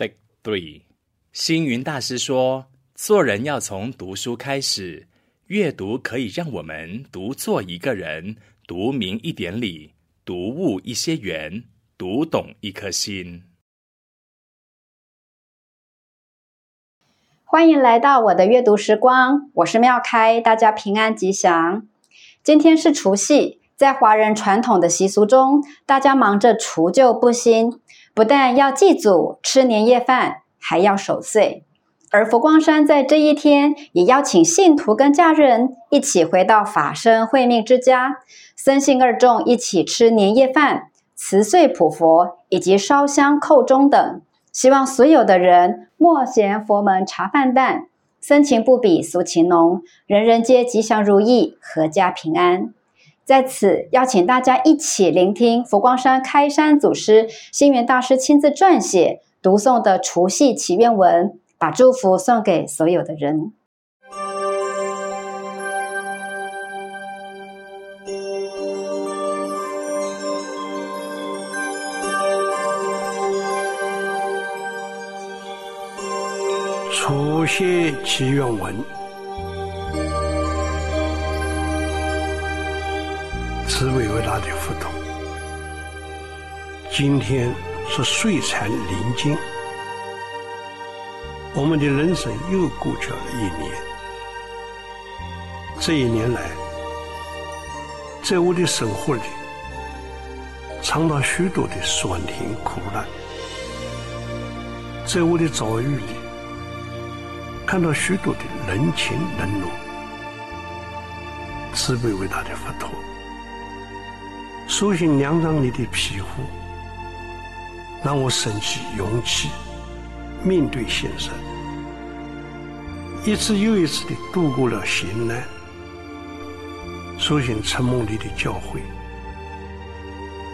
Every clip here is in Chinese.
Take three，星云大师说：“做人要从读书开始，阅读可以让我们读做一个人，读明一点理，读悟一些缘，读懂一颗心。”欢迎来到我的阅读时光，我是妙开，大家平安吉祥。今天是除夕，在华人传统的习俗中，大家忙着除旧布新，不但要祭祖、吃年夜饭，还要守岁。而佛光山在这一天，也邀请信徒跟家人一起回到法身慧命之家，僧信二众一起吃年夜饭、辞岁普佛，以及烧香叩钟等。希望所有的人莫嫌佛门茶饭淡，僧情不比俗情浓，人人皆吉祥如意，阖家平安。在此邀请大家一起聆听佛光山开山祖师星云大师亲自撰写读诵的除夕祈愿文，把祝福送给所有的人。除夕祈愿文，慈悲伟大的佛陀，今天是岁残临近，我们的人生又过去了一年。这一年来，在我的生活里，尝到许多的酸甜苦辣，在我的遭遇里。看到许多的人情冷暖，慈悲伟大的佛陀，苏醒两张你的庇护，让我生起勇气面对现实，一次又一次的度过了险难。手心承蒙你的教诲，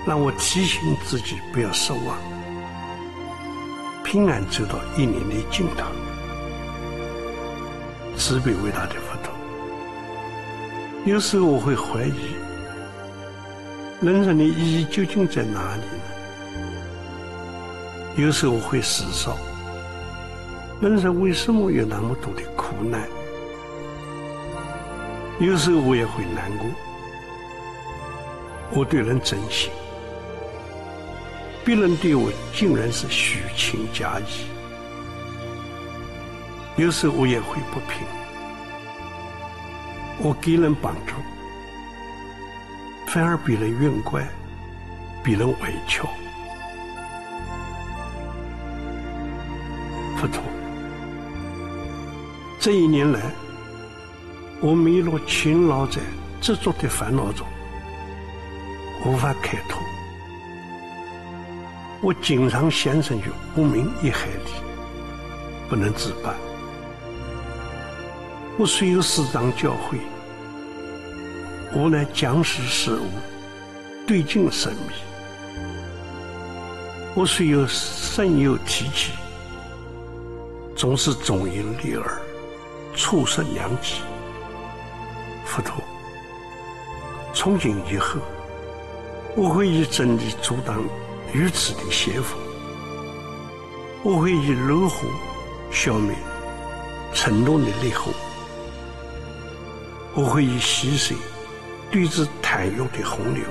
让我提醒自己不要失望，平安走到一年的尽头。慈悲伟大的佛陀，有时候我会怀疑，人生的意义究竟在哪里呢？有时候我会思索，人生为什么有那么多的苦难？有时候我也会难过，我对人真心，别人对我竟然是虚情假意。有时候我也会不平，我给人帮助，反而比人怨怪，比人委屈。佛陀，这一年来，我迷路勤劳在执着的烦恼中，无法开脱。我经常陷身于无明一海里，不能自拔。我虽有师长教诲，无奈讲识事物，对境生迷。我虽有圣友提携，总是忠言逆耳，错失良机。佛陀，从今以后，我会以真理阻挡愚痴的邪风，我会以柔和消灭嗔怒的烈火。我会以溪水对峙贪欲的洪流，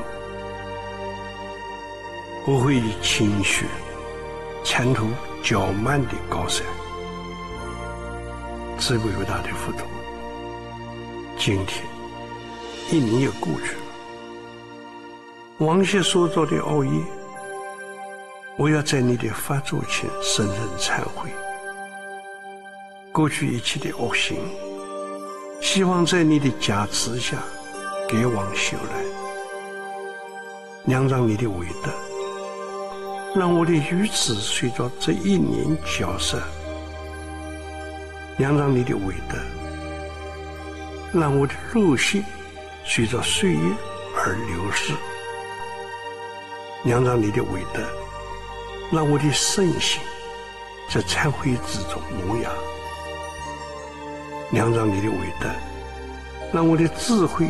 我会以清雪前途较慢的高山。慈悲伟大的佛陀，今天一年又过去了，往昔所造的恶业，我要在你的发座前深深忏悔，过去一切的恶行。希望在你的加持下给往修来，仰仗你的伟德，让我的愚痴随着这一年消失；仰仗你的伟德，让我的肉血随着岁月而流逝；仰仗你的伟德，让我的圣心在忏悔之中萌芽。仰仗你的伟德，让我的智慧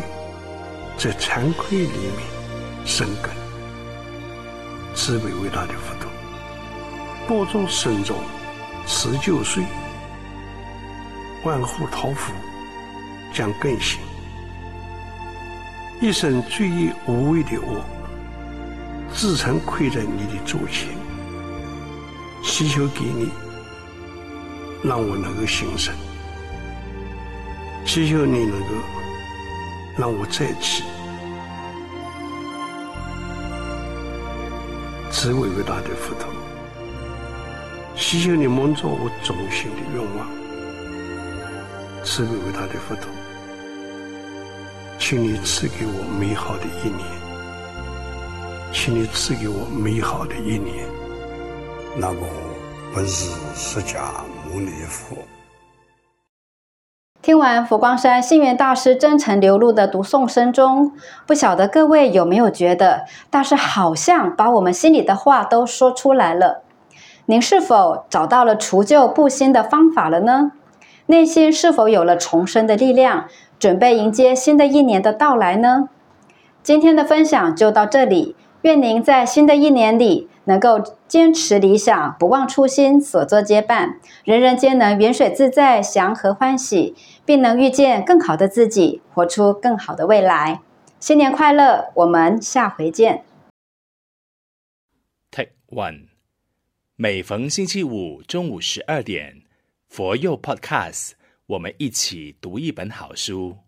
在惭愧里面生根。慈悲伟大的佛陀，播种僧众持久睡，万户桃福将更新。一生罪业无畏的我，自曾跪在你的座前，祈求给你，让我能够行善。祈求你能够让我再起，慈悲伟大的佛陀，祈求你满足我衷心的愿望。慈悲伟大的佛陀，请你赐给我美好的一年，请你赐给我美好的一年。南无本师释迦牟尼佛。听完佛光山星云大师真诚流露的读诵声中，不晓得各位有没有觉得大师好像把我们心里的话都说出来了？您是否找到了除旧布新的方法了呢？内心是否有了重生的力量，准备迎接新的一年的到来呢？今天的分享就到这里。愿您在新的一年里能够坚持理想，不忘初心，所作皆办，人人皆能云水自在，祥和欢喜，并能遇见更好的自己，活出更好的未来。新年快乐！我们下回见。Take one，每逢星期五中午十二点，佛佑 Podcast，我们一起读一本好书。